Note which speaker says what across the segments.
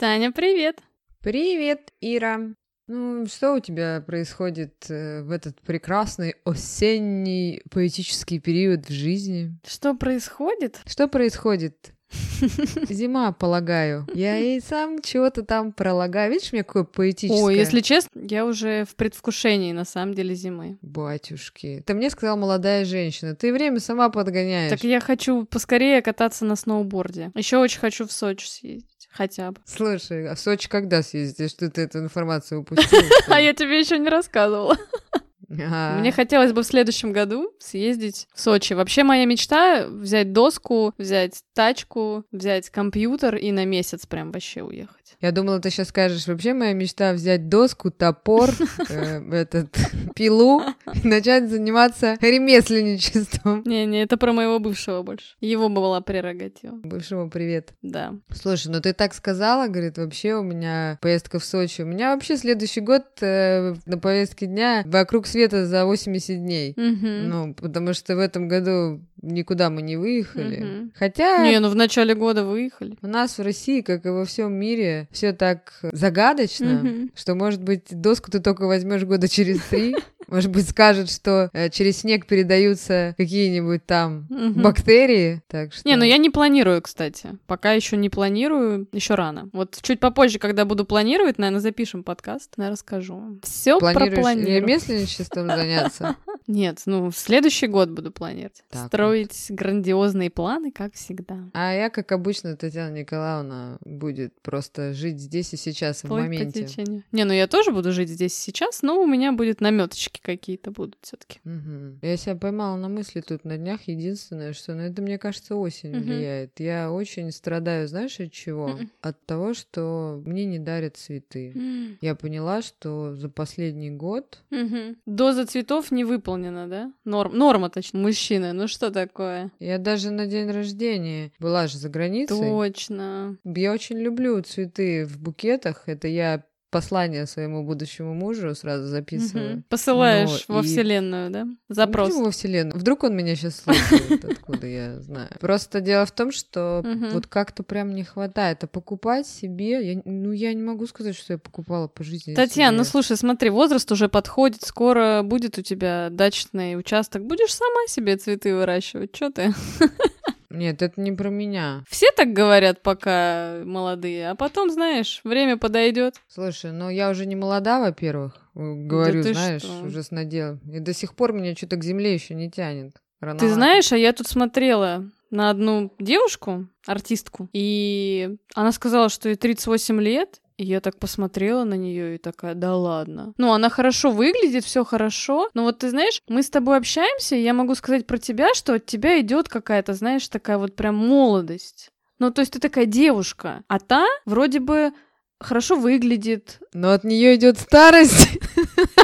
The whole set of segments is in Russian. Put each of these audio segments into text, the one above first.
Speaker 1: Таня, привет!
Speaker 2: Привет, Ира! Ну, что у тебя происходит э, в этот прекрасный осенний поэтический период в жизни?
Speaker 1: Что происходит?
Speaker 2: Что происходит? Зима, полагаю. Я и сам чего-то там пролагаю. Видишь, у меня какое поэтическое...
Speaker 1: Ой, если честно, я уже в предвкушении, на самом деле, зимы.
Speaker 2: Батюшки. Ты мне сказала молодая женщина. Ты время сама подгоняешь.
Speaker 1: Так я хочу поскорее кататься на сноуборде. Еще очень хочу в Сочи съездить. Хотя бы.
Speaker 2: Слушай, а в Сочи когда съездишь? Что ты эту информацию упустил?
Speaker 1: А я тебе еще не рассказывала.
Speaker 2: А.
Speaker 1: Мне хотелось бы в следующем году съездить в Сочи. Вообще моя мечта взять доску, взять тачку, взять компьютер и на месяц прям вообще уехать.
Speaker 2: Я думала, ты сейчас скажешь, вообще моя мечта взять доску, топор, э, этот, пилу и начать заниматься ремесленничеством.
Speaker 1: Не-не, это про моего бывшего больше. Его была прерогатива.
Speaker 2: Бывшему привет.
Speaker 1: Да.
Speaker 2: Слушай, ну ты так сказала, говорит, вообще у меня поездка в Сочи. У меня вообще следующий год э, на повестке дня вокруг света за 80 дней. Ну, потому что в этом году никуда мы не выехали. Хотя
Speaker 1: Не, ну в начале года выехали.
Speaker 2: у нас в России, как и во всем мире, все так загадочно,
Speaker 1: Мгм.
Speaker 2: что, может быть, доску ты только возьмешь года через три. Может быть, скажет, что э, через снег передаются какие-нибудь там
Speaker 1: Мгм.
Speaker 2: бактерии. Так что...
Speaker 1: Не, ну я не планирую, кстати. Пока еще не планирую, еще рано. Вот чуть попозже, когда буду планировать, наверное, запишем подкаст, я расскажу. Все
Speaker 2: Планируешь
Speaker 1: пропланирую.
Speaker 2: ремесленничеством заняться?
Speaker 1: Нет, ну в следующий год буду планировать.
Speaker 2: Так
Speaker 1: Строить грандиозные планы, как всегда.
Speaker 2: А я, как обычно, Татьяна Николаевна будет просто жить здесь и сейчас, в
Speaker 1: Плыть по
Speaker 2: моменте.
Speaker 1: Не, ну я тоже буду жить здесь и сейчас, но у меня будет наметочки какие-то будут все-таки.
Speaker 2: Мгм. Я себя поймала на мысли тут на днях. Единственное, что, ну, это, мне кажется, осень
Speaker 1: Мгм.
Speaker 2: влияет. Я очень страдаю, знаешь, от чего?
Speaker 1: Мгм.
Speaker 2: От того, что мне не дарят цветы. Я поняла, что за последний год
Speaker 1: Мгм. Доза цветов не выполнена, да? Норм, норма, точнее. Мужчины, ну что такое?
Speaker 2: я даже на день рождения была же за границей.
Speaker 1: Точно.
Speaker 2: Я очень люблю цветы в букетах. Это я послание своему будущему мужу сразу записываю.
Speaker 1: Мгм. Посылаешь
Speaker 2: Ну,
Speaker 1: во
Speaker 2: и-
Speaker 1: вселенную, да?
Speaker 2: Ну,
Speaker 1: Запрос.
Speaker 2: почему во вселенную? Вдруг он меня сейчас слушает, откуда я знаю. Просто дело в том, что вот как-то прям не хватает. А покупать себе, я- ну я не могу сказать, что я покупала по жизни.
Speaker 1: Татьяна, ну слушай, смотри, возраст уже подходит, скоро будет у тебя дачный участок, будешь сама себе цветы выращивать, что ты?
Speaker 2: Нет, это не про меня.
Speaker 1: Все так говорят, пока молодые, а потом, знаешь, время подойдет.
Speaker 2: Слушай, ну я уже не молода, во-первых. э, Говорю,
Speaker 1: ты
Speaker 2: знаешь,
Speaker 1: что?
Speaker 2: уже с наделом. И до сих пор меня что-то к земле еще не тянет.
Speaker 1: Ты
Speaker 2: Рановато.
Speaker 1: знаешь, а я тут смотрела на одну девушку, артистку, и она сказала, что ей 38 лет, и я так посмотрела на нее и такая, да ладно. Ну, она хорошо выглядит, все хорошо, но вот ты знаешь, мы с тобой общаемся, и я могу сказать про тебя, что от тебя идет какая-то, знаешь, такая вот прям молодость. Ну, то есть ты такая девушка, а та вроде бы хорошо выглядит,
Speaker 2: Но от нее идет старость.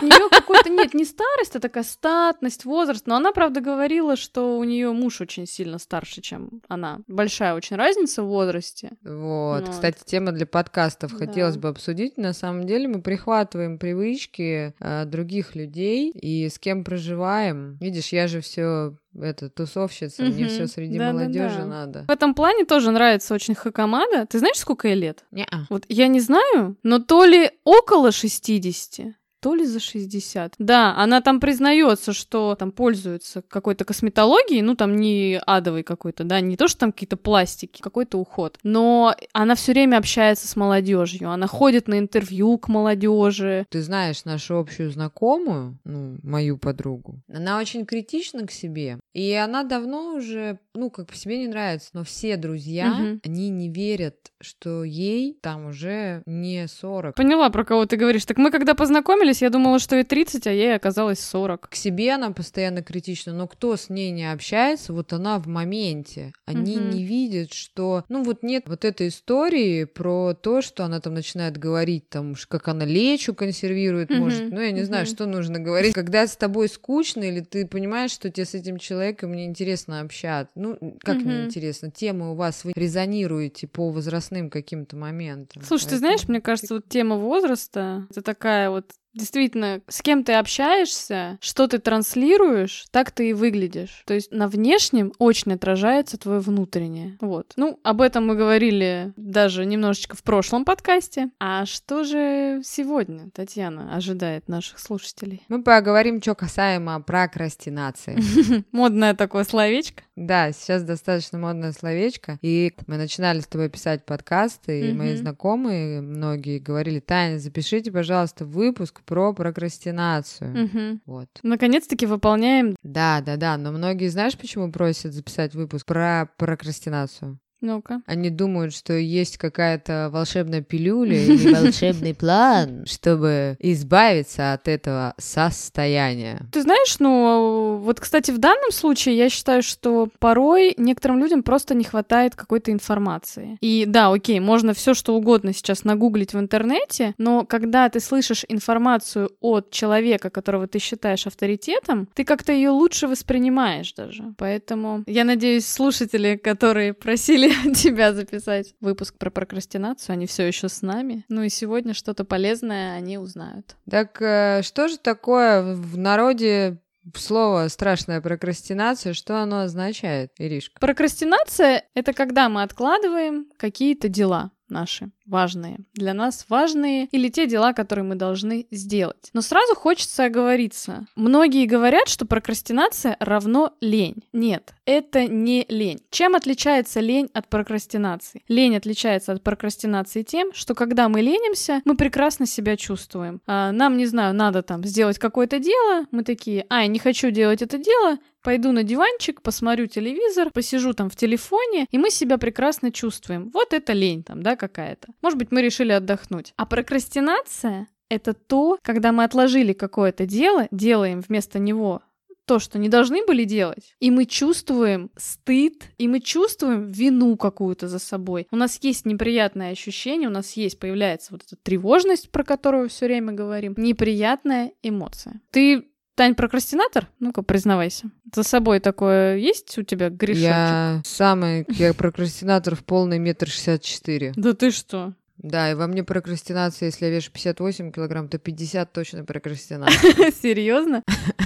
Speaker 1: у нее какой-то нет, не старость, а такая статность, возраст. Но она, правда, говорила, что у нее муж очень сильно старше, чем она. Большая очень разница в возрасте.
Speaker 2: Вот,
Speaker 1: Вот.
Speaker 2: кстати, тема для подкастов
Speaker 1: Да.
Speaker 2: хотелось бы обсудить. На самом деле мы прихватываем привычки э, других людей и с кем проживаем. Видишь, я же все это тусовщица, мне
Speaker 1: Мгм.
Speaker 2: все среди
Speaker 1: Да-да-да.
Speaker 2: молодежи надо.
Speaker 1: В этом плане тоже нравится очень Хакамада. Ты знаешь, сколько ей лет?
Speaker 2: Не-а.
Speaker 1: Вот я не знаю, но то ли около 60, то ли за 60. Да, она там признается, что там пользуется какой-то косметологией, ну там не адовой какой-то, да, не то, что там какие-то пластики, какой-то уход. Но она все время общается с молодежью, она ходит на интервью к молодежи.
Speaker 2: Ты знаешь нашу общую знакомую, ну, мою подругу. Она очень критична к себе. И она давно уже, ну, как по себе не нравится, но все друзья,
Speaker 1: Мгм.
Speaker 2: они не верят, что ей там уже не 40.
Speaker 1: Поняла, про кого ты говоришь. Так мы когда познакомились, я думала, что ей 30, а ей оказалось 40.
Speaker 2: к себе она постоянно критична, но кто с ней не общается, вот она в моменте. Они
Speaker 1: Мгм.
Speaker 2: не видят, что, ну вот нет вот этой истории про то, что она там начинает говорить, там, как она лечу консервирует,
Speaker 1: Мгм.
Speaker 2: может, ну я не знаю,
Speaker 1: Мгм.
Speaker 2: что нужно говорить. Когда с тобой скучно, или ты понимаешь, что тебе с этим человеком неинтересно общаться. Ну, как
Speaker 1: Мгм.
Speaker 2: неинтересно? Темы у вас, вы резонируете по возрастным каким-то моментам.
Speaker 1: Слушай, ты
Speaker 2: Поэтому-
Speaker 1: знаешь, мне кажется, вот тема возраста, это такая вот Действительно, с кем ты общаешься, что ты транслируешь, так ты и выглядишь. То есть на внешнем очень отражается твое внутреннее. Вот. Ну, об этом мы говорили даже немножечко в прошлом подкасте. А что же сегодня, Татьяна, ожидает наших слушателей?
Speaker 2: Мы поговорим, что касаемо прокрастинации.
Speaker 1: Модное такое словечко.
Speaker 2: Да, сейчас достаточно модное словечко. И мы начинали с тобой писать подкасты, и мои знакомые многие говорили, Таня, запишите, пожалуйста, выпуск про прокрастинацию. Вот.
Speaker 1: Наконец-таки выполняем.
Speaker 2: Да, да, да. Но многие, знаешь, почему просят записать выпуск про прокрастинацию?
Speaker 1: Ну-ка.
Speaker 2: Они думают, что есть какая-то волшебная пилюля или волшебный план, чтобы избавиться от этого состояния.
Speaker 1: Ты знаешь, ну, вот, кстати, в данном случае я считаю, что порой некоторым людям просто не хватает какой-то информации. И да, окей, можно все что угодно сейчас нагуглить в интернете, но когда ты слышишь информацию от человека, которого ты считаешь авторитетом, ты как-то ее лучше воспринимаешь даже. Поэтому я надеюсь, слушатели, которые просили тебя записать выпуск про прокрастинацию. Они все еще с нами. Ну и сегодня что-то полезное они узнают.
Speaker 2: Так э, что же такое в народе Слово страшная прокрастинация, что оно означает, Иришка?
Speaker 1: Прокрастинация — это когда мы откладываем какие-то дела наши важные, для нас важные, или те дела, которые мы должны сделать. Но сразу хочется оговориться. Многие говорят, что прокрастинация равно лень. Нет, это не лень. Чем отличается лень от прокрастинации? Лень отличается от прокрастинации тем, что когда мы ленимся, мы прекрасно себя чувствуем. А, нам, не знаю, надо там сделать какое-то дело, мы такие, ай, не хочу делать это дело, пойду на диванчик, посмотрю телевизор, посижу там в телефоне, и мы себя прекрасно чувствуем. Вот это лень там, да, какая-то. Может быть, мы решили отдохнуть. А прокрастинация — это то, когда мы отложили какое-то дело, делаем вместо него то, что не должны были делать, и мы чувствуем стыд, и мы чувствуем вину какую-то за собой. У нас есть неприятное ощущение, у нас есть, появляется вот эта тревожность, про которую все время говорим, неприятная эмоция. Ты Тань, прокрастинатор? Ну-ка, признавайся. За собой такое есть у тебя грешочек?
Speaker 2: Я самый, я прокрастинатор в полный метр шестьдесят четыре.
Speaker 1: Да ты что?
Speaker 2: Да, и во мне прокрастинация, если я вешу 58 килограмм, то 50 точно прокрастинация.
Speaker 1: Серьезно?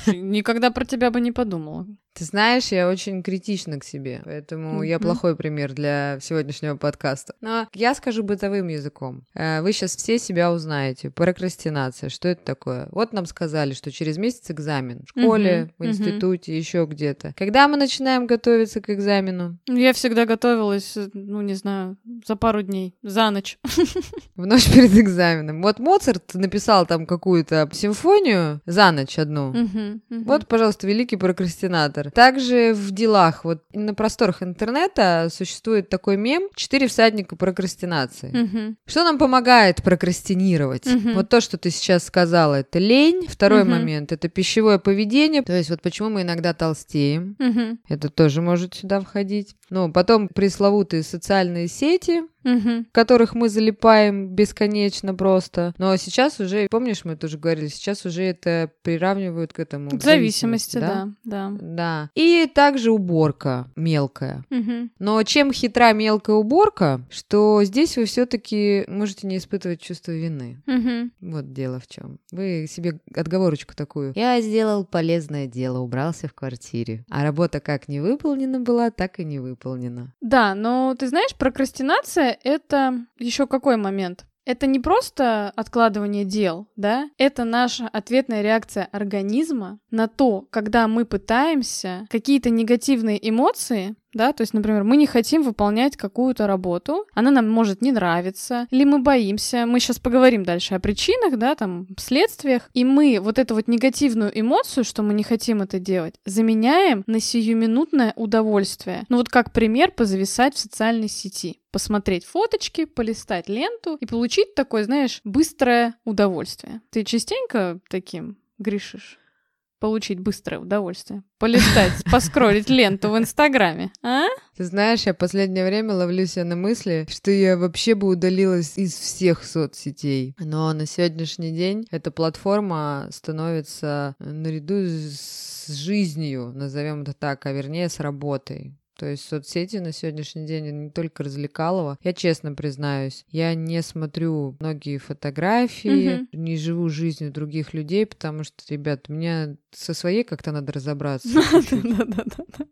Speaker 1: Никогда про тебя бы не подумала.
Speaker 2: Ты знаешь, я очень критична к себе, поэтому mm-hmm. я плохой пример для сегодняшнего подкаста. Но я скажу бытовым языком. Э, вы сейчас все себя узнаете. Прокрастинация, что это такое? Вот нам сказали, что через месяц экзамен в школе, mm-hmm. в институте, mm-hmm. еще где-то. Когда мы начинаем готовиться к экзамену?
Speaker 1: Я всегда готовилась, ну не знаю, за пару дней, за ночь.
Speaker 2: В ночь перед экзаменом. Вот Моцарт написал там какую-то симфонию за ночь одну. Вот, пожалуйста, великий прокрастинатор. Также в делах, вот на просторах интернета существует такой мем «Четыре всадника прокрастинации». Угу. Что нам помогает прокрастинировать? Угу. Вот то, что ты сейчас сказала, это лень. Второй угу. момент — это пищевое поведение. То есть вот почему мы иногда толстеем. Угу. Это тоже может сюда входить. Ну, потом пресловутые социальные сети, угу. в которых мы залипаем бесконечно просто. Но сейчас уже, помнишь, мы тоже говорили, сейчас уже это приравнивают к этому.
Speaker 1: К зависимости, да?
Speaker 2: да. Да. И также уборка мелкая. Угу. Но чем хитра мелкая уборка, что здесь вы все-таки можете не испытывать чувство вины. Угу. Вот дело в чем. Вы себе отговорочку такую. Я сделал полезное дело, убрался в квартире. А работа как не выполнена была, так и не выполнена.
Speaker 1: Да, но ты знаешь, прокрастинация это еще какой момент? Это не просто откладывание дел, да? Это наша ответная реакция организма на то, когда мы пытаемся какие-то негативные эмоции да, то есть, например, мы не хотим выполнять какую-то работу, она нам может не нравиться, или мы боимся, мы сейчас поговорим дальше о причинах, да, там, следствиях, и мы вот эту вот негативную эмоцию, что мы не хотим это делать, заменяем на сиюминутное удовольствие. Ну вот как пример, позависать в социальной сети посмотреть фоточки, полистать ленту и получить такое, знаешь, быстрое удовольствие. Ты частенько таким грешишь? Получить быстрое удовольствие. Полистать, поскролить ленту в Инстаграме, а?
Speaker 2: Ты знаешь, я последнее время ловлю себя на мысли, что я вообще бы удалилась из всех соцсетей. Но на сегодняшний день эта платформа становится наряду с жизнью, назовем это так, а вернее с работой. То есть соцсети на сегодняшний день не только развлекалово. Я честно признаюсь, я не смотрю многие фотографии, угу. не живу жизнью других людей, потому что, ребят, у меня со своей как-то надо разобраться.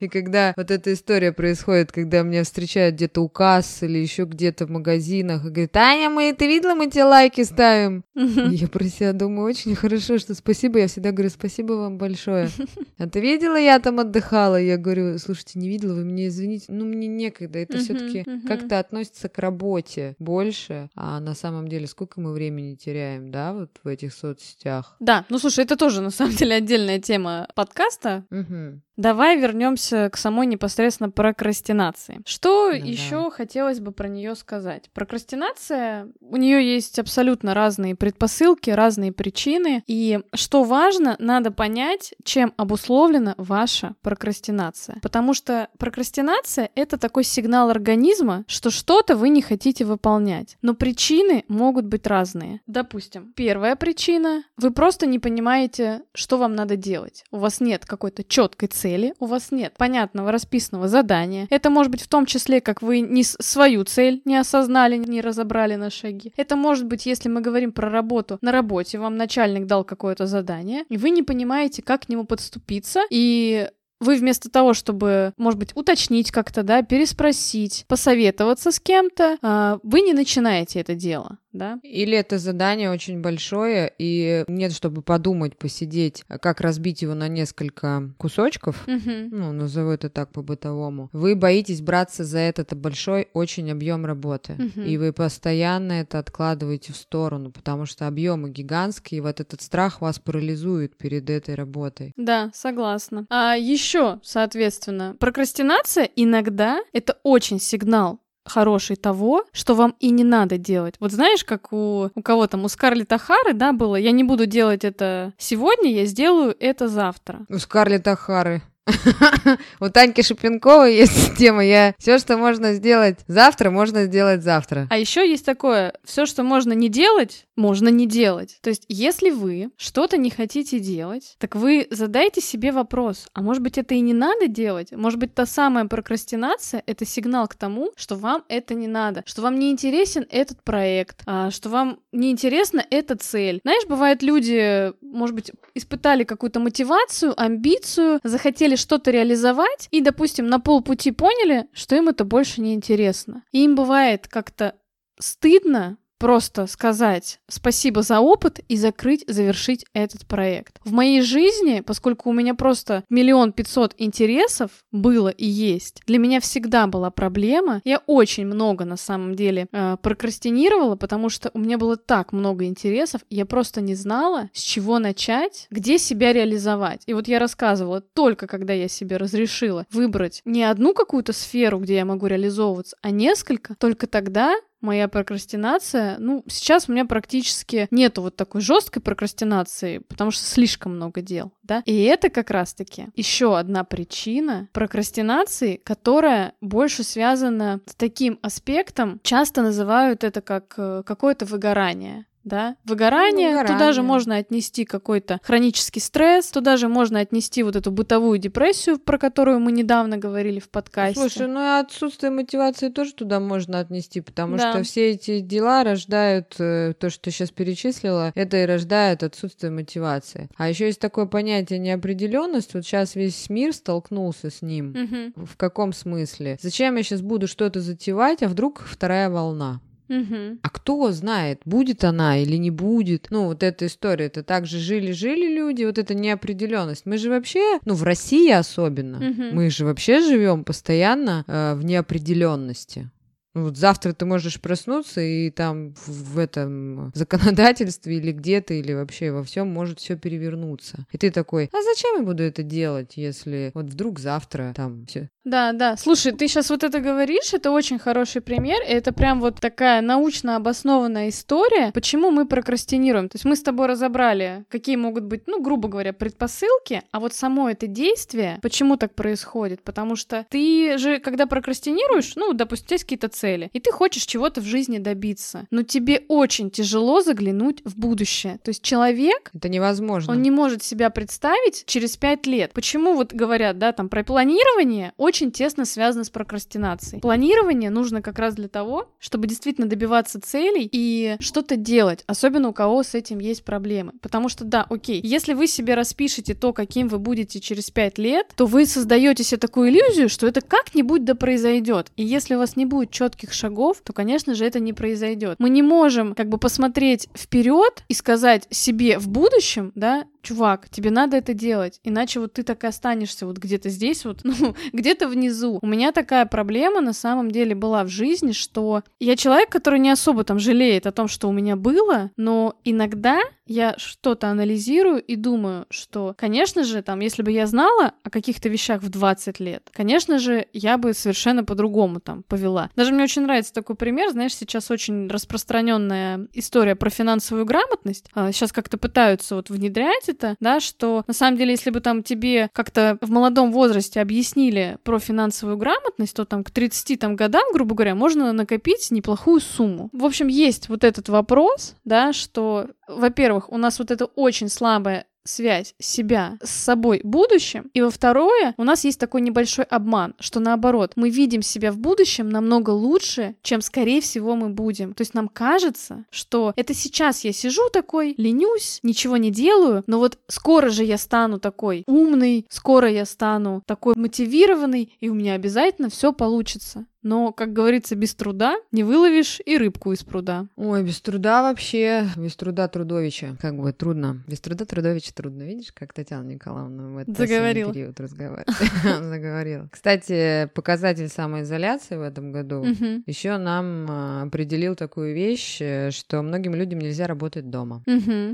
Speaker 2: И когда вот эта история происходит, когда меня встречают где-то у кассы или еще где-то в магазинах и говорят, Таня, мы, ты видела, мы тебе лайки ставим? Я про себя думаю, очень хорошо, что спасибо. Я всегда говорю, спасибо вам большое. А ты видела, я там отдыхала? Я говорю, слушайте, не видела, вы мне извините. Ну, мне некогда. Это все-таки как-то относится к работе больше. А на самом деле, сколько мы времени теряем, да, вот в этих соцсетях?
Speaker 1: Да, ну слушай, это тоже на самом деле отдельная тема подкаста. Угу. Давай вернемся к самой непосредственно прокрастинации. Что ну, еще да. хотелось бы про нее сказать? Прокрастинация, у нее есть абсолютно разные предпосылки, разные причины. И что важно, надо понять, чем обусловлена ваша прокрастинация. Потому что прокрастинация — это такой сигнал организма, что что-то вы не хотите выполнять. Но причины могут быть разные. Допустим, первая причина — вы просто не понимаете, что вам надо делать. У вас нет какой-то четкой цели у вас нет понятного расписанного задания. Это может быть в том числе, как вы не свою цель не осознали, не разобрали на шаги. Это может быть, если мы говорим про работу, на работе вам начальник дал какое-то задание, и вы не понимаете, как к нему подступиться, и вы вместо того, чтобы, может быть, уточнить как-то, да, переспросить, посоветоваться с кем-то, а, вы не начинаете это дело да?
Speaker 2: Или это задание очень большое, и нет, чтобы подумать, посидеть, как разбить его на несколько кусочков, угу. ну, назову это так по-бытовому. Вы боитесь браться за этот большой очень объем работы, угу. и вы постоянно это откладываете в сторону, потому что объемы гигантские, и вот этот страх вас парализует перед этой работой.
Speaker 1: Да, согласна. А еще, соответственно, прокрастинация иногда это очень сигнал хороший того, что вам и не надо делать. Вот знаешь, как у, у кого там, у Скарлетт Ахары, да, было, я не буду делать это сегодня, я сделаю это завтра.
Speaker 2: У Скарлетт Ахары. У Таньки Шипенковой есть тема. Я все, что можно сделать завтра, можно сделать завтра.
Speaker 1: А еще есть такое: все, что можно не делать, можно не делать. То есть, если вы что-то не хотите делать, так вы задайте себе вопрос: а может быть, это и не надо делать? Может быть, та самая прокрастинация это сигнал к тому, что вам это не надо, что вам не интересен этот проект, а, что вам не интересна эта цель. Знаешь, бывают люди, может быть, испытали какую-то мотивацию, амбицию, захотели что-то реализовать, и, допустим, на полпути поняли, что им это больше не интересно. И им бывает как-то стыдно просто сказать спасибо за опыт и закрыть, завершить этот проект. В моей жизни, поскольку у меня просто миллион пятьсот интересов было и есть, для меня всегда была проблема. Я очень много на самом деле э, прокрастинировала, потому что у меня было так много интересов, я просто не знала, с чего начать, где себя реализовать. И вот я рассказывала, только когда я себе разрешила выбрать не одну какую-то сферу, где я могу реализовываться, а несколько, только тогда моя прокрастинация, ну, сейчас у меня практически нету вот такой жесткой прокрастинации, потому что слишком много дел, да. И это как раз-таки еще одна причина прокрастинации, которая больше связана с таким аспектом, часто называют это как э, какое-то выгорание да, выгорание, выгорание, туда же можно отнести какой-то хронический стресс, туда же можно отнести вот эту бытовую депрессию, про которую мы недавно говорили в подкасте.
Speaker 2: Слушай, ну и отсутствие мотивации тоже туда можно отнести, потому да. что все эти дела рождают э, то, что ты сейчас перечислила, это и рождает отсутствие мотивации. А еще есть такое понятие неопределенность. Вот сейчас весь мир столкнулся с ним. Угу. В каком смысле? Зачем я сейчас буду что-то затевать, а вдруг вторая волна? Угу. А кто знает, будет она или не будет? Ну, вот эта история, это также жили-жили люди, вот эта неопределенность. Мы же вообще, ну, в России особенно, угу. мы же вообще живем постоянно э, в неопределенности. Ну, вот завтра ты можешь проснуться, и там в этом законодательстве или где-то, или вообще во всем может все перевернуться. И ты такой, а зачем я буду это делать, если вот вдруг завтра там все
Speaker 1: да, да. Слушай, ты сейчас вот это говоришь, это очень хороший пример, и это прям вот такая научно обоснованная история, почему мы прокрастинируем. То есть мы с тобой разобрали, какие могут быть, ну, грубо говоря, предпосылки, а вот само это действие, почему так происходит? Потому что ты же, когда прокрастинируешь, ну, допустим, у тебя есть какие-то цели, и ты хочешь чего-то в жизни добиться, но тебе очень тяжело заглянуть в будущее. То есть человек...
Speaker 2: Это невозможно.
Speaker 1: Он не может себя представить через пять лет. Почему вот говорят, да, там, про планирование очень очень тесно связано с прокрастинацией. Планирование нужно как раз для того, чтобы действительно добиваться целей и что-то делать, особенно у кого с этим есть проблемы. Потому что, да, окей, если вы себе распишете то, каким вы будете через пять лет, то вы создаете себе такую иллюзию, что это как-нибудь да произойдет. И если у вас не будет четких шагов, то, конечно же, это не произойдет. Мы не можем как бы посмотреть вперед и сказать себе в будущем, да, чувак, тебе надо это делать, иначе вот ты так и останешься вот где-то здесь вот, ну, где-то внизу. У меня такая проблема на самом деле была в жизни, что я человек, который не особо там жалеет о том, что у меня было, но иногда я что-то анализирую и думаю, что, конечно же, там, если бы я знала о каких-то вещах в 20 лет, конечно же, я бы совершенно по-другому там повела. Даже мне очень нравится такой пример, знаешь, сейчас очень распространенная история про финансовую грамотность. Сейчас а, как-то пытаются вот внедрять это, да, что на самом деле, если бы там тебе как-то в молодом возрасте объяснили про финансовую грамотность, то там к 30 там, годам, грубо говоря, можно накопить неплохую сумму. В общем, есть вот этот вопрос, да, что, во-первых, у нас вот это очень слабое связь себя с собой будущим. И во второе, у нас есть такой небольшой обман, что наоборот, мы видим себя в будущем намного лучше, чем, скорее всего, мы будем. То есть нам кажется, что это сейчас я сижу такой, ленюсь, ничего не делаю, но вот скоро же я стану такой умный, скоро я стану такой мотивированный, и у меня обязательно все получится. Но, как говорится, без труда не выловишь и рыбку из пруда.
Speaker 2: Ой, без труда вообще, без труда трудовича. Как бы трудно. Без труда трудовича трудно. Видишь, как Татьяна Николаевна в этот
Speaker 1: Заговорила.
Speaker 2: период разговаривает. Заговорила. Кстати, показатель самоизоляции в этом году еще нам а, определил такую вещь, э, что многим людям нельзя работать дома.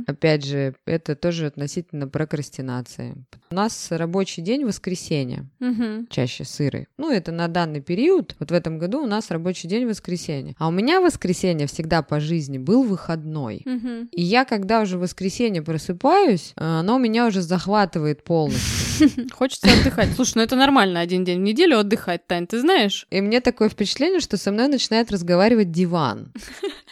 Speaker 2: Опять же, это тоже относительно прокрастинации. У нас рабочий день воскресенье, чаще сырый. Ну, это на данный период. Вот в этом году у нас рабочий день воскресенье. А у меня воскресенье всегда по жизни был выходной.
Speaker 1: Угу.
Speaker 2: И я, когда уже в воскресенье просыпаюсь, э, оно меня уже захватывает полностью.
Speaker 1: Хочется отдыхать. Слушай, ну это нормально один день в неделю отдыхать, Тань, ты знаешь?
Speaker 2: И мне такое впечатление, что со мной начинает разговаривать диван.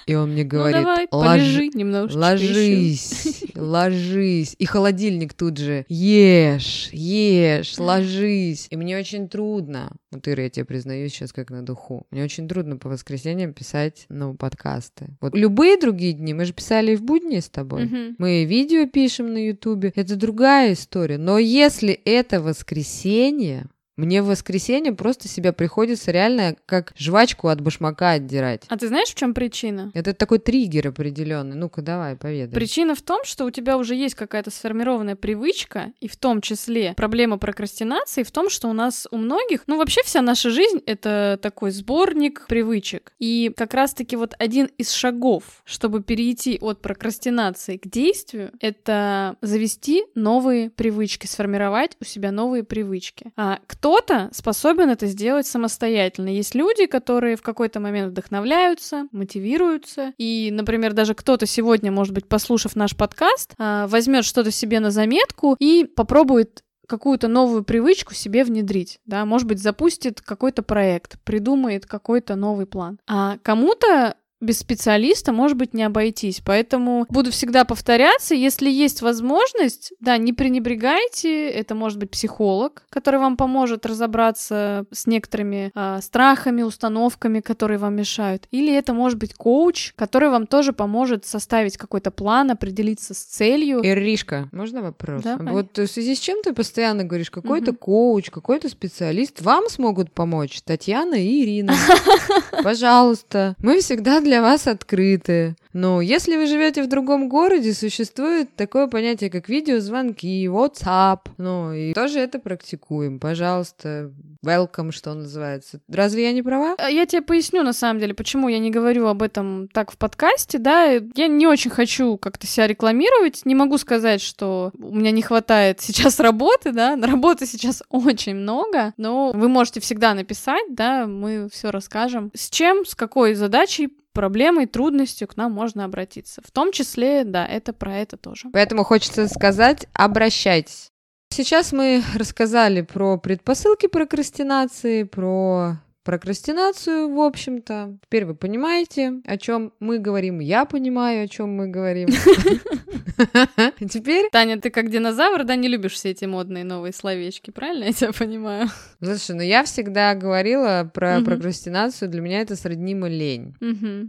Speaker 2: И он мне ну, говорит, ну,
Speaker 1: давай, полежи немножечко
Speaker 2: ложись, ложись. И холодильник тут же, ешь, ешь, ложись. И мне очень трудно. Вот, Ира, я тебе признаюсь сейчас как на духу. Мне очень трудно по воскресеньям писать, ну, подкасты. Вот любые другие дни, мы же писали и в будни с тобой.
Speaker 1: Угу.
Speaker 2: Мы видео пишем на ютубе. Это другая история. Но если это воскресенье, мне в воскресенье просто себя приходится реально как жвачку от башмака отдирать.
Speaker 1: А ты знаешь, в чем причина?
Speaker 2: Это такой триггер определенный. Ну-ка, давай, поведай.
Speaker 1: Причина в том, что у тебя уже есть какая-то сформированная привычка, и в том числе проблема прокрастинации в том, что у нас у многих, ну вообще вся наша жизнь — это такой сборник привычек. И как раз-таки вот один из шагов, чтобы перейти от прокрастинации к действию, это завести новые привычки, сформировать у себя новые привычки. А кто-то способен это сделать самостоятельно. Есть люди, которые в какой-то момент вдохновляются, мотивируются. И, например, даже кто-то сегодня, может быть, послушав наш подкаст, а, возьмет что-то себе на заметку и попробует какую-то новую привычку себе внедрить, да, может быть, запустит какой-то проект, придумает какой-то новый план. А кому-то без специалиста, может быть, не обойтись. Поэтому буду всегда повторяться, если есть возможность, да, не пренебрегайте, это может быть психолог, который вам поможет разобраться с некоторыми э, страхами, установками, которые вам мешают. Или это может быть коуч, который вам тоже поможет составить какой-то план, определиться с целью.
Speaker 2: Иришка, можно вопрос? Да, вот в связи с чем ты постоянно говоришь, какой-то угу. коуч, какой-то специалист вам смогут помочь? Татьяна и Ирина. Пожалуйста. Мы всегда для для вас открыты. Но если вы живете в другом городе, существует такое понятие, как видеозвонки, WhatsApp. Ну, и тоже это практикуем. Пожалуйста, welcome, что называется. Разве я не права?
Speaker 1: А, я тебе поясню, на самом деле, почему я не говорю об этом так в подкасте, да. Я не очень хочу как-то себя рекламировать. Не могу сказать, что у меня не хватает сейчас работы, да. Работы сейчас очень много, но вы можете всегда написать, да, мы все расскажем. С чем, с какой задачей проблемой, трудностью к нам можно обратиться. В том числе, да, это про это тоже.
Speaker 2: Поэтому хочется сказать, обращайтесь. Сейчас мы рассказали про предпосылки прокрастинации, про прокрастинацию, в общем-то. Теперь вы понимаете, о чем мы говорим. Я понимаю, о чем мы говорим. Теперь...
Speaker 1: Таня, ты как динозавр, да, не любишь все эти модные новые словечки, правильно я тебя понимаю?
Speaker 2: Слушай, ну я всегда говорила про прокрастинацию, для меня это сроднимо лень.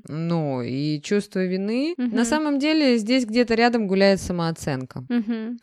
Speaker 2: Ну, и чувство вины. На самом деле здесь где-то рядом гуляет самооценка.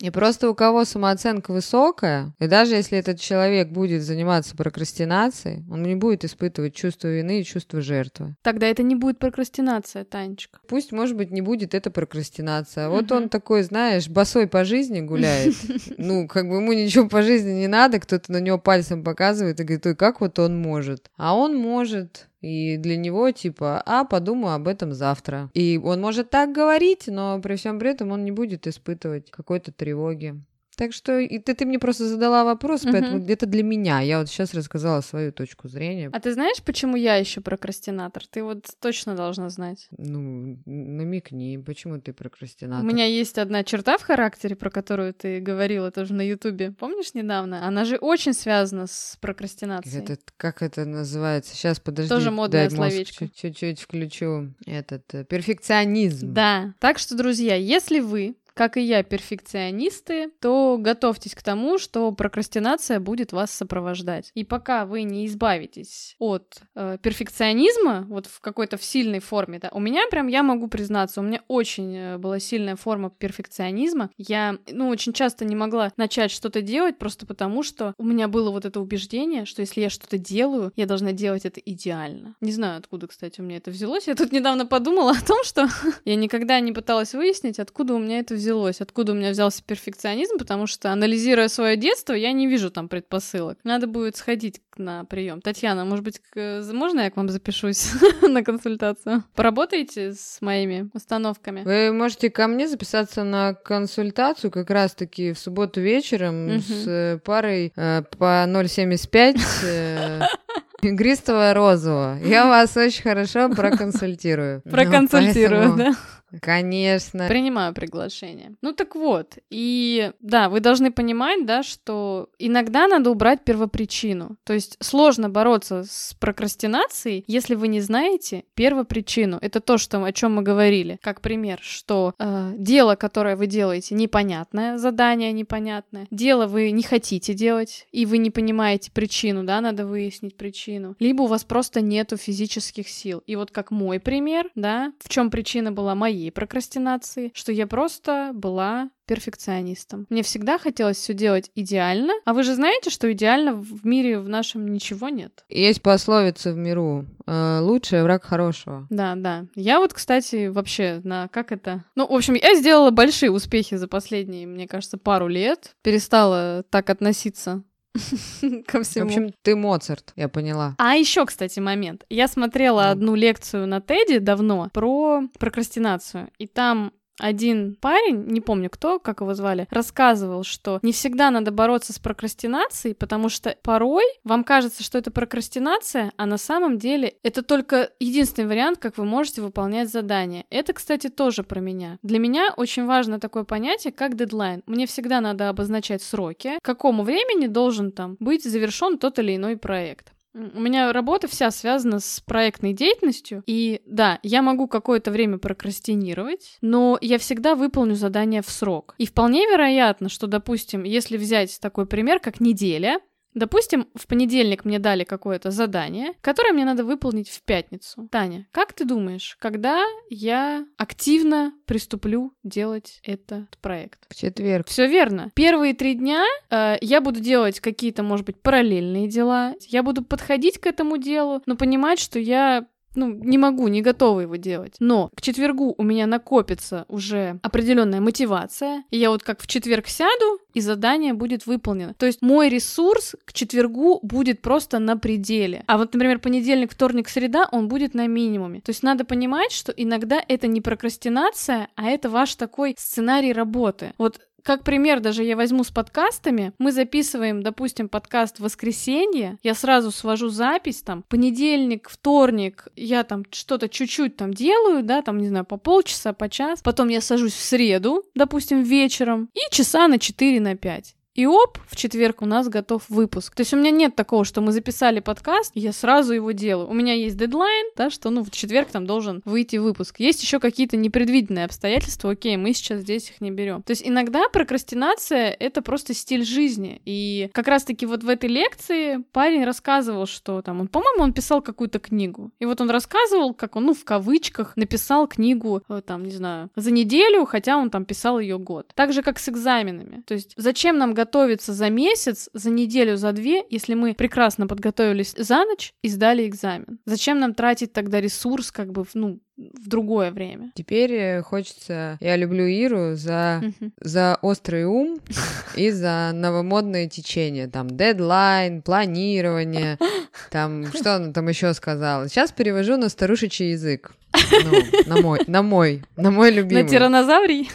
Speaker 2: И просто у кого самооценка высокая, и даже если этот человек будет заниматься прокрастинацией, он не будет испытывать чувство вины и чувство жертвы.
Speaker 1: Тогда это не будет прокрастинация, Танечка.
Speaker 2: Пусть, может быть, не будет это прокрастинация. Вот он такой, знаешь, босой по жизни гуляет. Ну, как бы ему ничего по жизни не надо, кто-то на него пальцем показывает и говорит, ой, как вот он может. А он может. И для него типа, а, подумаю об этом завтра. И он может так говорить, но при всем при этом он не будет испытывать какой-то тревоги. Так что и ты, ты мне просто задала вопрос, угу. поэтому где-то для меня. Я вот сейчас рассказала свою точку зрения.
Speaker 1: А ты знаешь, почему я еще прокрастинатор? Ты вот точно должна знать.
Speaker 2: Ну, намекни, почему ты прокрастинатор?
Speaker 1: У меня есть одна черта в характере, про которую ты говорила тоже на Ютубе. Помнишь недавно? Она же очень связана с прокрастинацией.
Speaker 2: Это, как это называется? Сейчас, подожди.
Speaker 1: Тоже модное словечко.
Speaker 2: Чуть-чуть включу этот э, перфекционизм.
Speaker 1: Да. Так что, друзья, если вы как и я, перфекционисты, то готовьтесь к тому, что прокрастинация будет вас сопровождать. И пока вы не избавитесь от э, перфекционизма, вот в какой-то в сильной форме, да, у меня прям, я могу признаться, у меня очень э, была сильная форма перфекционизма. Я, ну, очень часто не могла начать что-то делать просто потому, что у меня было вот это убеждение, что если я что-то делаю, я должна делать это идеально. Не знаю, откуда, кстати, у меня это взялось. Я тут недавно подумала о том, что я никогда не пыталась выяснить, откуда у меня это взялось, откуда у меня взялся перфекционизм, потому что, анализируя свое детство, я не вижу там предпосылок. Надо будет сходить на прием. Татьяна, может быть, к... можно я к вам запишусь на консультацию? Поработаете с моими установками?
Speaker 2: Вы можете ко мне записаться на консультацию как раз-таки в субботу вечером с э, парой э, по 0,75 э, Игристого розового. Я вас очень хорошо проконсультирую.
Speaker 1: Проконсультирую, да?
Speaker 2: Конечно.
Speaker 1: Принимаю приглашение. Ну так вот, и да, вы должны понимать, да, что иногда надо убрать первопричину. То есть сложно бороться с прокрастинацией, если вы не знаете первопричину. Это то, что, о чем мы говорили. Как пример, что э, дело, которое вы делаете, непонятное, задание непонятное, дело вы не хотите делать, и вы не понимаете причину, да, надо выяснить причину. Либо у вас просто нету физических сил. И вот как мой пример, да, в чем причина была моей моей прокрастинации, что я просто была перфекционистом. Мне всегда хотелось все делать идеально, а вы же знаете, что идеально в мире в нашем ничего нет.
Speaker 2: Есть пословица в миру э, «лучший враг хорошего».
Speaker 1: Да, да. Я вот, кстати, вообще на как это... Ну, в общем, я сделала большие успехи за последние, мне кажется, пару лет. Перестала так относиться ко всему.
Speaker 2: В общем, ты Моцарт, я поняла.
Speaker 1: А еще, кстати, момент. Я смотрела mm. одну лекцию на Теди давно про прокрастинацию, и там один парень, не помню кто, как его звали, рассказывал, что не всегда надо бороться с прокрастинацией, потому что порой вам кажется, что это прокрастинация, а на самом деле это только единственный вариант, как вы можете выполнять задание. Это, кстати, тоже про меня. Для меня очень важно такое понятие, как дедлайн. Мне всегда надо обозначать сроки, к какому времени должен там быть завершен тот или иной проект. У меня работа вся связана с проектной деятельностью, и да, я могу какое-то время прокрастинировать, но я всегда выполню задание в срок. И вполне вероятно, что, допустим, если взять такой пример, как неделя, Допустим, в понедельник мне дали какое-то задание, которое мне надо выполнить в пятницу. Таня, как ты думаешь, когда я активно приступлю делать этот проект?
Speaker 2: В четверг.
Speaker 1: Все верно. Первые три дня э, я буду делать какие-то, может быть, параллельные дела. Я буду подходить к этому делу, но понимать, что я ну, не могу, не готова его делать. Но к четвергу у меня накопится уже определенная мотивация. И я вот как в четверг сяду, и задание будет выполнено. То есть мой ресурс к четвергу будет просто на пределе. А вот, например, понедельник, вторник, среда, он будет на минимуме. То есть надо понимать, что иногда это не прокрастинация, а это ваш такой сценарий работы. Вот как пример даже я возьму с подкастами. Мы записываем, допустим, подкаст в воскресенье. Я сразу свожу запись там. Понедельник, вторник я там что-то чуть-чуть там делаю, да, там, не знаю, по полчаса, по час. Потом я сажусь в среду, допустим, вечером. И часа на 4, на 5. И оп, в четверг у нас готов выпуск. То есть у меня нет такого, что мы записали подкаст, и я сразу его делаю. У меня есть дедлайн, да, что, ну, в четверг там должен выйти выпуск. Есть еще какие-то непредвиденные обстоятельства, окей, мы сейчас здесь их не берем. То есть иногда прокрастинация — это просто стиль жизни. И как раз-таки вот в этой лекции парень рассказывал, что там, он, по-моему, он писал какую-то книгу. И вот он рассказывал, как он, ну, в кавычках, написал книгу, э, там, не знаю, за неделю, хотя он там писал ее год. Так же, как с экзаменами. То есть зачем нам готовиться за месяц, за неделю, за две, если мы прекрасно подготовились за ночь и сдали экзамен? Зачем нам тратить тогда ресурс, как бы, ну, в другое время.
Speaker 2: Теперь э, хочется... Я люблю Иру за, за острый ум и за новомодные течения. Там дедлайн, планирование, там что она там еще сказала. Сейчас перевожу на старушечий язык. Ну, на мой, на мой, на мой любимый.
Speaker 1: На тиранозаврий?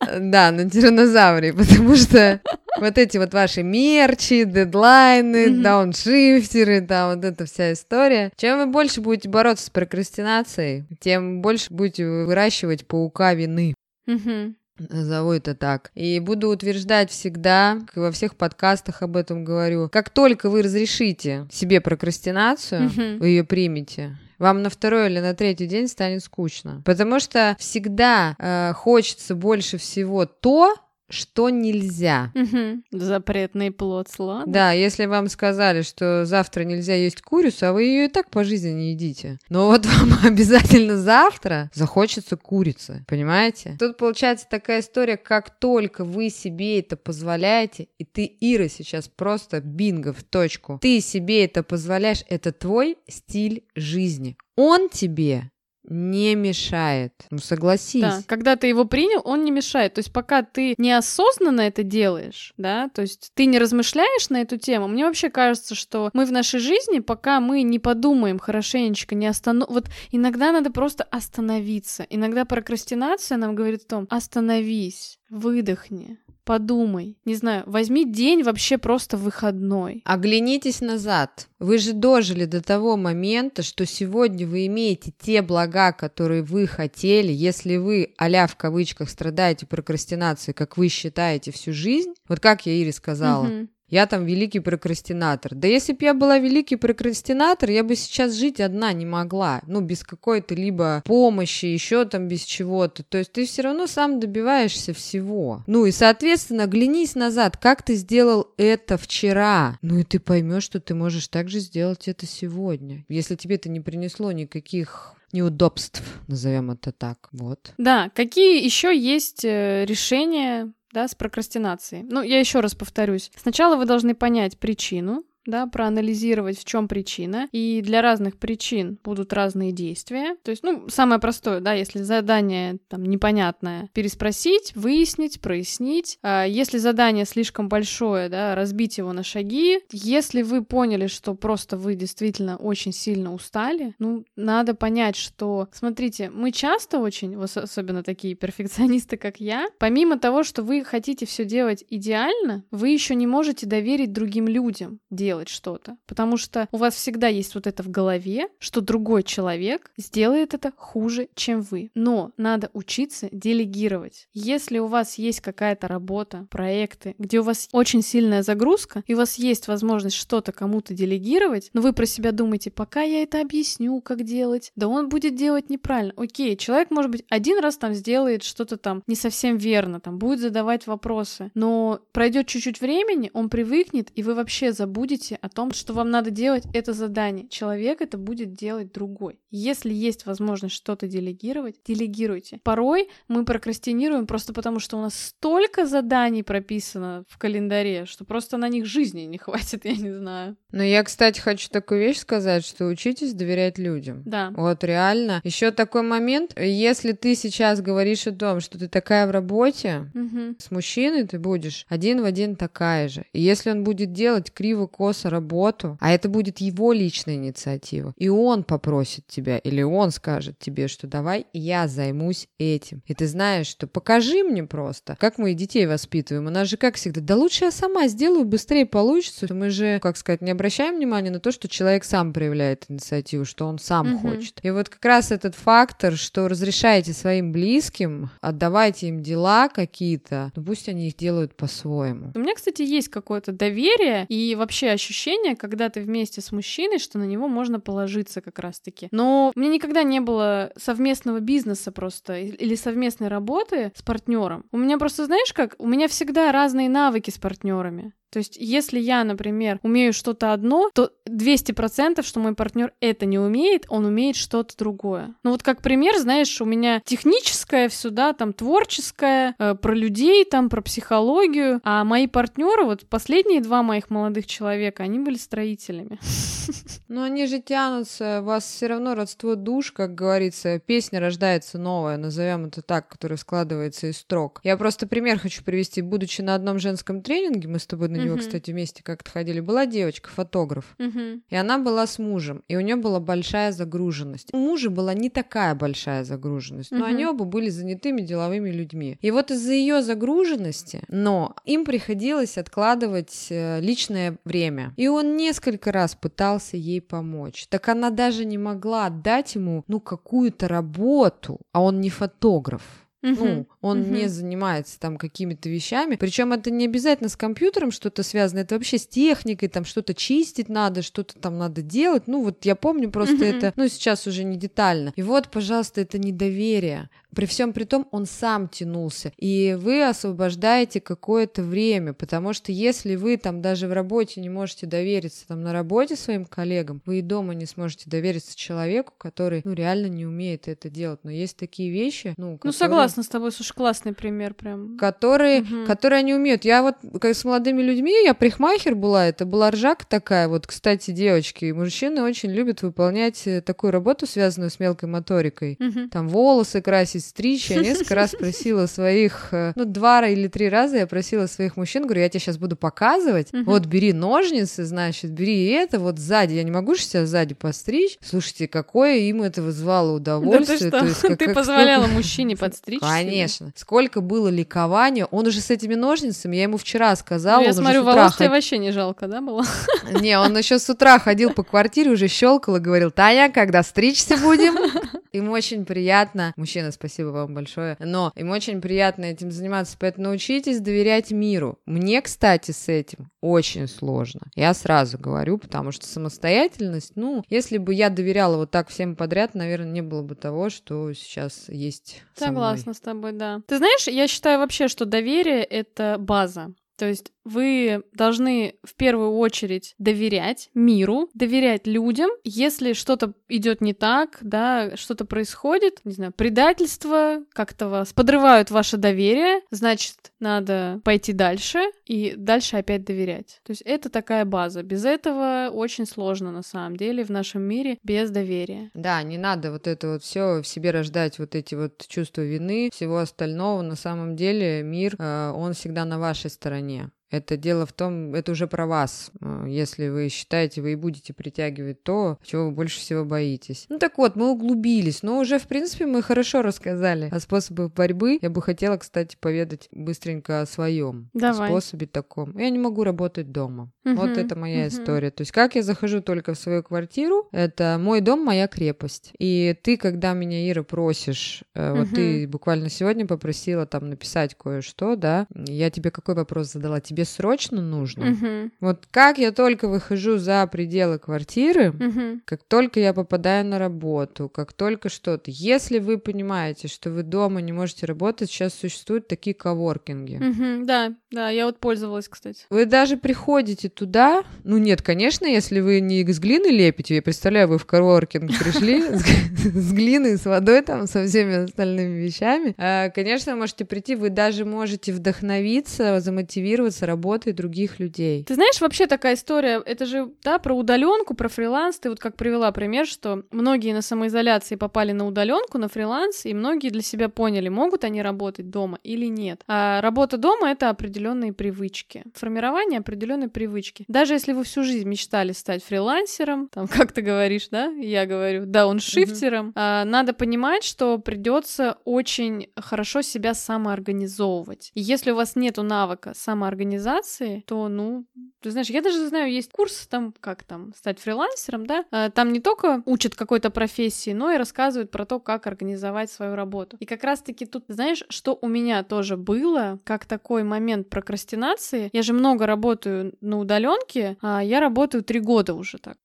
Speaker 2: Да, на тиранозаврии, потому что вот эти вот ваши мерчи, дедлайны, mm-hmm. дауншифтеры, там вот эта вся история. Чем вы больше будете бороться с прокрастинацией, тем больше будете выращивать паука вины.
Speaker 1: Mm-hmm.
Speaker 2: Назову это так. И буду утверждать всегда, во всех подкастах об этом говорю, как только вы разрешите себе прокрастинацию, mm-hmm. вы ее примете, вам на второй или на третий день станет скучно. Потому что всегда э, хочется больше всего то, что нельзя.
Speaker 1: Угу. Запретный плод сладок.
Speaker 2: Да, если вам сказали, что завтра нельзя есть курицу, а вы ее и так по жизни не едите. Но вот вам обязательно завтра захочется курицы, понимаете? Тут получается такая история, как только вы себе это позволяете, и ты, Ира, сейчас просто бинго в точку, ты себе это позволяешь, это твой стиль жизни. Он тебе не мешает. Ну, согласись.
Speaker 1: Да, когда ты его принял, он не мешает. То есть пока ты неосознанно это делаешь, да, то есть ты не размышляешь на эту тему, мне вообще кажется, что мы в нашей жизни, пока мы не подумаем хорошенечко, не останов... Вот иногда надо просто остановиться. Иногда прокрастинация нам говорит о том, остановись, выдохни, подумай. Не знаю, возьми день вообще просто выходной.
Speaker 2: Оглянитесь назад. Вы же дожили до того момента, что сегодня вы имеете те блага, которые вы хотели. Если вы, а в кавычках, страдаете прокрастинацией, как вы считаете всю жизнь, вот как я Ире сказала, угу я там великий прокрастинатор. Да если бы я была великий прокрастинатор, я бы сейчас жить одна не могла. Ну, без какой-то либо помощи, еще там без чего-то. То есть ты все равно сам добиваешься всего. Ну и, соответственно, глянись назад, как ты сделал это вчера. Ну и ты поймешь, что ты можешь также сделать это сегодня. Если тебе это не принесло никаких неудобств, назовем это так. Вот.
Speaker 1: Да, какие еще есть э, решения да, с прокрастинацией. Ну, я еще раз повторюсь. Сначала вы должны понять причину, да, проанализировать, в чем причина. И для разных причин будут разные действия. То есть, ну, самое простое, да, если задание там непонятное, переспросить, выяснить, прояснить. А если задание слишком большое, да, разбить его на шаги. Если вы поняли, что просто вы действительно очень сильно устали, ну, надо понять, что, смотрите, мы часто очень, особенно такие перфекционисты, как я, помимо того, что вы хотите все делать идеально, вы еще не можете доверить другим людям делать делать что-то, потому что у вас всегда есть вот это в голове, что другой человек сделает это хуже, чем вы. Но надо учиться делегировать. Если у вас есть какая-то работа, проекты, где у вас очень сильная загрузка, и у вас есть возможность что-то кому-то делегировать, но вы про себя думаете, пока я это объясню, как делать, да он будет делать неправильно. Окей, человек, может быть, один раз там сделает что-то там не совсем верно, там будет задавать вопросы, но пройдет чуть-чуть времени, он привыкнет, и вы вообще забудете думайте о том, что вам надо делать это задание. Человек это будет делать другой. Если есть возможность что-то делегировать, делегируйте. Порой мы прокрастинируем просто потому, что у нас столько заданий прописано в календаре, что просто на них жизни не хватит, я не знаю.
Speaker 2: Но я, кстати, хочу такую вещь сказать, что учитесь доверять людям.
Speaker 1: Да.
Speaker 2: Вот реально. Еще такой момент, если ты сейчас говоришь о том, что ты такая в работе,
Speaker 1: угу.
Speaker 2: с мужчиной ты будешь один в один такая же. И если он будет делать криво, косо, босса работу, а это будет его личная инициатива, и он попросит тебя, или он скажет тебе, что давай я займусь этим. И ты знаешь, что покажи мне просто, как мы детей воспитываем. У нас же как всегда, да лучше я сама сделаю, быстрее получится. Мы же, как сказать, не обращаем внимания на то, что человек сам проявляет инициативу, что он сам угу. хочет. И вот как раз этот фактор, что разрешаете своим близким, отдавайте им дела какие-то, ну пусть они их делают по-своему.
Speaker 1: У меня, кстати, есть какое-то доверие и вообще ощущение, когда ты вместе с мужчиной, что на него можно положиться как раз-таки. Но у меня никогда не было совместного бизнеса просто или совместной работы с партнером. У меня просто, знаешь как, у меня всегда разные навыки с партнерами. То есть, если я, например, умею что-то одно, то 200%, что мой партнер это не умеет, он умеет что-то другое. Ну вот как пример, знаешь, у меня техническое все, да, там творческое, э, про людей, там про психологию, а мои партнеры, вот последние два моих молодых человека, они были строителями.
Speaker 2: Но они же тянутся, у вас все равно родство душ, как говорится, песня рождается новая, назовем это так, которая складывается из строк. Я просто пример хочу привести. Будучи на одном женском тренинге, мы с тобой на него, кстати, вместе как-то ходили, была девочка, фотограф. И она была с мужем, и у нее была большая загруженность. У мужа была не такая большая загруженность, но они оба были занятыми деловыми людьми. И вот из-за ее загруженности, но им приходилось откладывать э, личное время. И он несколько раз пытался ей помочь. Так она даже не могла отдать ему, ну, какую-то работу, а он не фотограф. Ну, он uh-huh. не занимается там какими-то вещами. Причем это не обязательно с компьютером что-то связано, это вообще с техникой, там что-то чистить надо, что-то там надо делать. Ну, вот я помню просто uh-huh. это, ну, сейчас уже не детально. И вот, пожалуйста, это недоверие. При всем при том, он сам тянулся. И вы освобождаете какое-то время, потому что если вы там даже в работе не можете довериться там на работе своим коллегам, вы и дома не сможете довериться человеку, который, ну, реально не умеет это делать. Но есть такие вещи, ну,
Speaker 1: ну которые... Ну, согласна с тобой, слушай, классный пример прям.
Speaker 2: Которые, угу. которые они умеют. Я вот, как с молодыми людьми, я прихмахер была, это была ржака такая, вот, кстати, девочки, и мужчины очень любят выполнять э, такую работу, связанную с мелкой моторикой. Угу. Там волосы красить, бросить стричь. Я несколько раз просила своих, э, ну, два или три раза я просила своих мужчин, говорю, я тебе сейчас буду показывать, вот бери ножницы, значит, бери это, вот сзади, я не могу же себя сзади постричь. Слушайте, какое им это вызвало удовольствие.
Speaker 1: Да ты что? ты позволяла мужчине подстричь?
Speaker 2: Конечно. Сколько было ликования. Он уже с этими ножницами, я ему вчера сказала. Ну,
Speaker 1: я смотрю, волос тебе вообще не жалко, да, было?
Speaker 2: Не, он еще с утра ходил по квартире, уже щелкал и говорил, Таня, когда стричься будем? Ему очень приятно. Мужчина, спасибо вам большое. Но ему очень приятно этим заниматься, поэтому научитесь доверять миру. Мне, кстати, с этим очень сложно. Я сразу говорю, потому что самостоятельность, ну, если бы я доверяла вот так всем подряд, наверное, не было бы того, что сейчас есть.
Speaker 1: Согласна с тобой, да. Ты знаешь, я считаю вообще, что доверие это база. То есть вы должны в первую очередь доверять миру, доверять людям. Если что-то идет не так, да, что-то происходит, не знаю, предательство, как-то вас подрывают ваше доверие, значит, надо пойти дальше и дальше опять доверять. То есть это такая база. Без этого очень сложно на самом деле в нашем мире без доверия.
Speaker 2: Да, не надо вот это вот все в себе рождать, вот эти вот чувства вины, всего остального. На самом деле мир, э, он всегда на вашей стороне. Это дело в том, это уже про вас. А, если вы считаете, вы и будете притягивать то, чего вы больше всего боитесь. Ну так вот, мы углубились, но уже, в принципе, мы хорошо рассказали о способах борьбы. Я бы хотела, кстати, поведать быстренько о своем способе таком. Я не могу работать дома. Угу, вот это моя угу. история. То есть, как я захожу только в свою квартиру, это мой дом, моя крепость. И ты, когда меня, Ира, просишь, угу. вот ты буквально сегодня попросила там написать кое-что, да, я тебе какой вопрос задала? Тебе срочно нужно. Угу. Вот как я только выхожу за пределы квартиры, угу. как только я попадаю на работу, как только что-то. Если вы понимаете, что вы дома не можете работать, сейчас существуют такие коворкинги.
Speaker 1: Угу, да, да, я вот пользовалась, кстати.
Speaker 2: Вы даже приходите туда, ну нет, конечно, если вы не из глины лепите, я представляю, вы в коворкинг пришли с глиной, с водой там, со всеми остальными вещами. А, конечно, можете прийти, вы даже можете вдохновиться, замотивироваться работой других людей.
Speaker 1: Ты знаешь, вообще такая история, это же, да, про удаленку, про фриланс. Ты вот как привела пример, что многие на самоизоляции попали на удаленку, на фриланс, и многие для себя поняли, могут они работать дома или нет. А работа дома — это определенные привычки, формирование определенной привычки. Даже если вы всю жизнь мечтали стать фрилансером, там, как ты говоришь, да, я говорю, дауншифтером, угу. а, надо понимать, что придется очень хорошо себя самоорганизовывать. И если у вас нету навыка самоорганизации, то, ну, ты знаешь, я даже знаю, есть курс там, как там, стать фрилансером, да, а, там не только учат какой-то профессии, но и рассказывают про то, как организовать свою работу. И как раз-таки тут, знаешь, что у меня тоже было, как такой момент прокрастинации. Я же много работаю на удаленке, а я работаю три года уже так.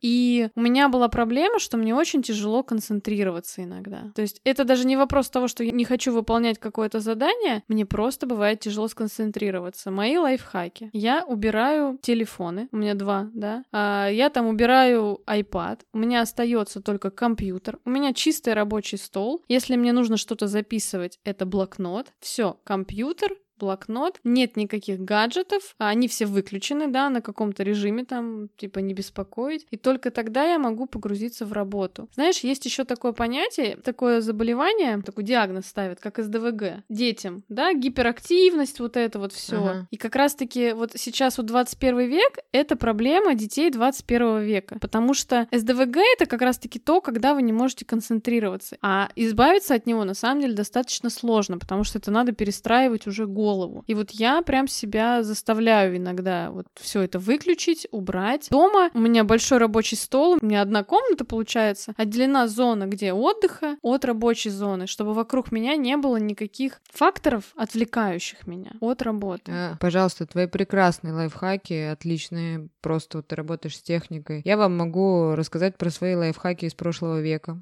Speaker 1: И у меня была проблема, что мне очень тяжело концентрироваться иногда. То есть это даже не вопрос того, что я не хочу выполнять какое-то задание, мне просто бывает тяжело сконцентрироваться. Мои лайфхаки. Я убираю телефоны, у меня два, да. А, я там убираю iPad, у меня остается только компьютер, у меня чистый рабочий стол. Если мне нужно что-то записывать, это блокнот. Все, компьютер, блокнот, нет никаких гаджетов, а они все выключены, да, на каком-то режиме там, типа не беспокоить, и только тогда я могу погрузиться в работу. Знаешь, есть еще такое понятие, такое заболевание, такой диагноз ставят, как СДВГ детям, да, гиперактивность, вот это вот все. Ага. И как раз-таки вот сейчас вот 21 век — это проблема детей 21 века, потому что СДВГ — это как раз-таки то, когда вы не можете концентрироваться, а избавиться от него на самом деле достаточно сложно, потому что это надо перестраивать уже год голову. И вот я прям себя заставляю иногда вот все это выключить, убрать. Дома у меня большой рабочий стол, у меня одна комната получается, отделена зона, где отдыха от рабочей зоны, чтобы вокруг меня не было никаких факторов, отвлекающих меня от работы.
Speaker 2: А, пожалуйста, твои прекрасные лайфхаки, отличные, просто вот ты работаешь с техникой. Я вам могу рассказать про свои лайфхаки из прошлого века.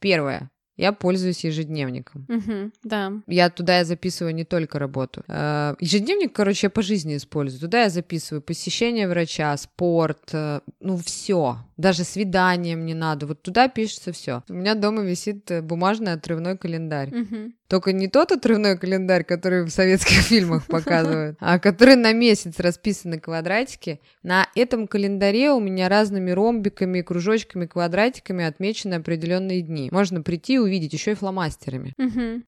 Speaker 2: Первое. Я пользуюсь ежедневником.
Speaker 1: Угу, да.
Speaker 2: Я туда я записываю не только работу. Э, ежедневник, короче, я по жизни использую. Туда я записываю посещение врача, спорт, э, ну все. Даже свидание мне надо. Вот туда пишется все. У меня дома висит э, бумажный отрывной календарь.
Speaker 1: Угу.
Speaker 2: Только не тот отрывной календарь, который в советских фильмах показывают, а который на месяц расписаны квадратики. На этом календаре у меня разными ромбиками, кружочками, квадратиками отмечены определенные дни. Можно прийти и увидеть еще и фломастерами.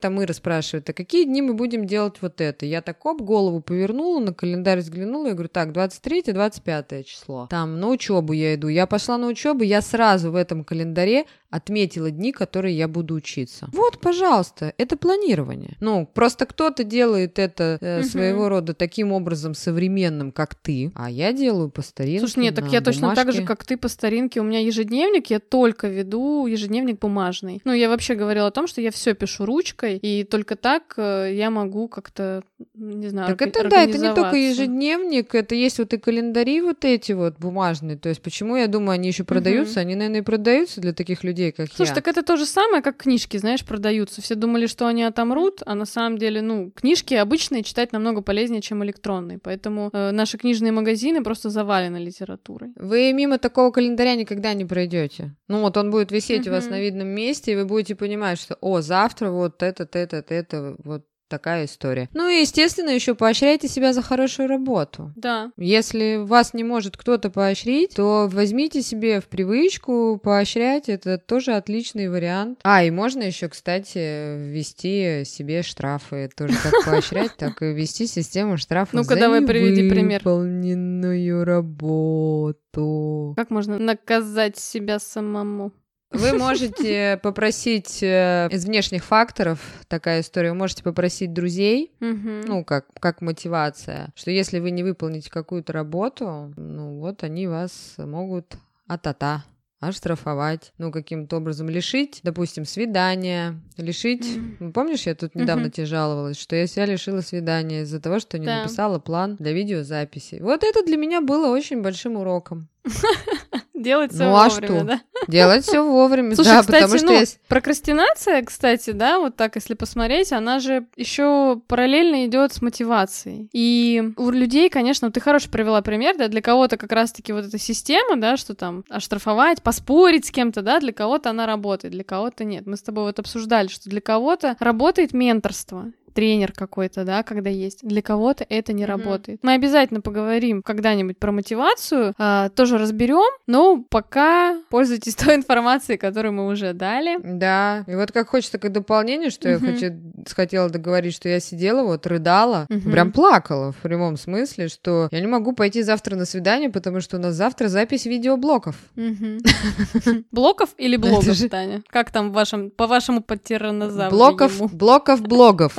Speaker 2: Там Ира спрашивает, а какие дни мы будем делать вот это? Я так оп, голову повернула, на календарь взглянула и говорю, так, 23-25 число. Там на учебу я иду. Я пошла на учебу, я сразу в этом календаре отметила дни, которые я буду учиться. Вот, пожалуйста, это планирование. Ну, просто кто-то делает это э, угу. своего рода таким образом современным, как ты, а я делаю по старинке.
Speaker 1: Слушай, нет, так я
Speaker 2: бумажке.
Speaker 1: точно так же, как ты по старинке. У меня ежедневник, я только веду ежедневник бумажный. Ну, я вообще говорила о том, что я все пишу ручкой, и только так э, я могу как-то, не знаю,
Speaker 2: Так это да, это не только ежедневник, это есть вот и календари вот эти вот бумажные. То есть почему я думаю, они еще продаются? Угу. Они, наверное, и продаются для таких людей, людей, как
Speaker 1: Слушай, я. так это то же самое, как книжки, знаешь, продаются. Все думали, что они отомрут, а на самом деле, ну, книжки обычные читать намного полезнее, чем электронные. Поэтому э, наши книжные магазины просто завалены литературой.
Speaker 2: Вы мимо такого календаря никогда не пройдете. Ну вот он будет висеть у вас на видном месте, и вы будете понимать, что, о, завтра вот это, это, это, вот Такая история. Ну и, естественно, еще поощряйте себя за хорошую работу.
Speaker 1: Да.
Speaker 2: Если вас не может кто-то поощрить, то возьмите себе в привычку поощрять. Это тоже отличный вариант. А, и можно еще, кстати, ввести себе штрафы. Тоже как поощрять, так и ввести систему штрафов
Speaker 1: Ну-ка, давай приведи пример.
Speaker 2: выполненную работу.
Speaker 1: Как можно наказать себя самому?
Speaker 2: Вы можете попросить э, из внешних факторов, такая история, вы можете попросить друзей, ну, как, как мотивация, что если вы не выполните какую-то работу, ну, вот они вас могут а-та-та оштрафовать, ну, каким-то образом лишить, допустим, свидания, лишить... Mm. Помнишь, я тут недавно mm-hmm. тебе жаловалась, что я себя лишила свидания из-за того, что не да. написала план для видеозаписи. Вот это для меня было очень большим уроком.
Speaker 1: Делать все ну, а вовремя, что? да?
Speaker 2: Делать все вовремя,
Speaker 1: Слушай,
Speaker 2: да,
Speaker 1: кстати,
Speaker 2: потому что
Speaker 1: ну,
Speaker 2: есть...
Speaker 1: прокрастинация, кстати, да, вот так, если посмотреть, она же еще параллельно идет с мотивацией. И у людей, конечно, ты хороший привела пример, да, для кого-то как раз-таки вот эта система, да, что там оштрафовать, поспорить с кем-то, да, для кого-то она работает, для кого-то нет. Мы с тобой вот обсуждали, что для кого-то работает менторство тренер какой-то, да, когда есть. Для кого-то это не mm-hmm. работает. Мы обязательно поговорим когда-нибудь про мотивацию, э, тоже разберем, но пока пользуйтесь той информацией, которую мы уже дали.
Speaker 2: Да, и вот как хочется такое дополнение, что mm-hmm. я хочу, хотела договорить, что я сидела, вот рыдала, mm-hmm. прям плакала в прямом смысле, что я не могу пойти завтра на свидание, потому что у нас завтра запись видеоблоков.
Speaker 1: Блоков или блогов, Таня? Как там по вашему подтиранозавру?
Speaker 2: Блоков, блоков, блогов.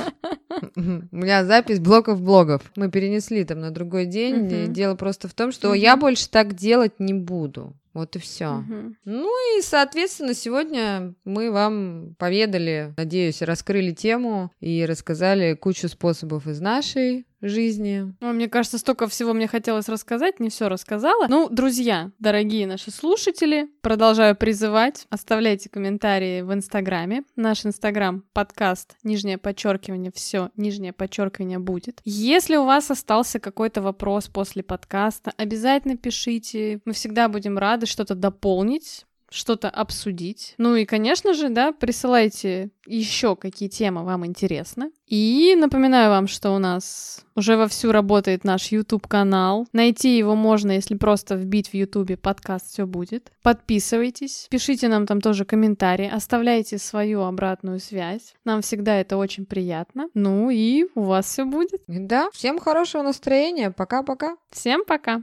Speaker 2: У меня запись блоков блогов. Мы перенесли там на другой день. Дело просто в том, что я больше так делать не буду. Вот и все. Угу. Ну и, соответственно, сегодня мы вам поведали, надеюсь, раскрыли тему и рассказали кучу способов из нашей жизни.
Speaker 1: Ну, мне кажется, столько всего мне хотелось рассказать, не все рассказала. Ну, друзья, дорогие наши слушатели, продолжаю призывать, оставляйте комментарии в Инстаграме. Наш Инстаграм, подкаст, нижнее подчеркивание, все, нижнее подчеркивание будет. Если у вас остался какой-то вопрос после подкаста, обязательно пишите. Мы всегда будем рады что-то дополнить что-то обсудить. Ну и, конечно же, да, присылайте еще какие темы вам интересны. И напоминаю вам, что у нас уже вовсю работает наш YouTube-канал. Найти его можно, если просто вбить в YouTube подкаст «Все будет». Подписывайтесь, пишите нам там тоже комментарии, оставляйте свою обратную связь. Нам всегда это очень приятно. Ну и у вас все будет.
Speaker 2: Да, всем хорошего настроения. Пока-пока.
Speaker 1: Всем пока.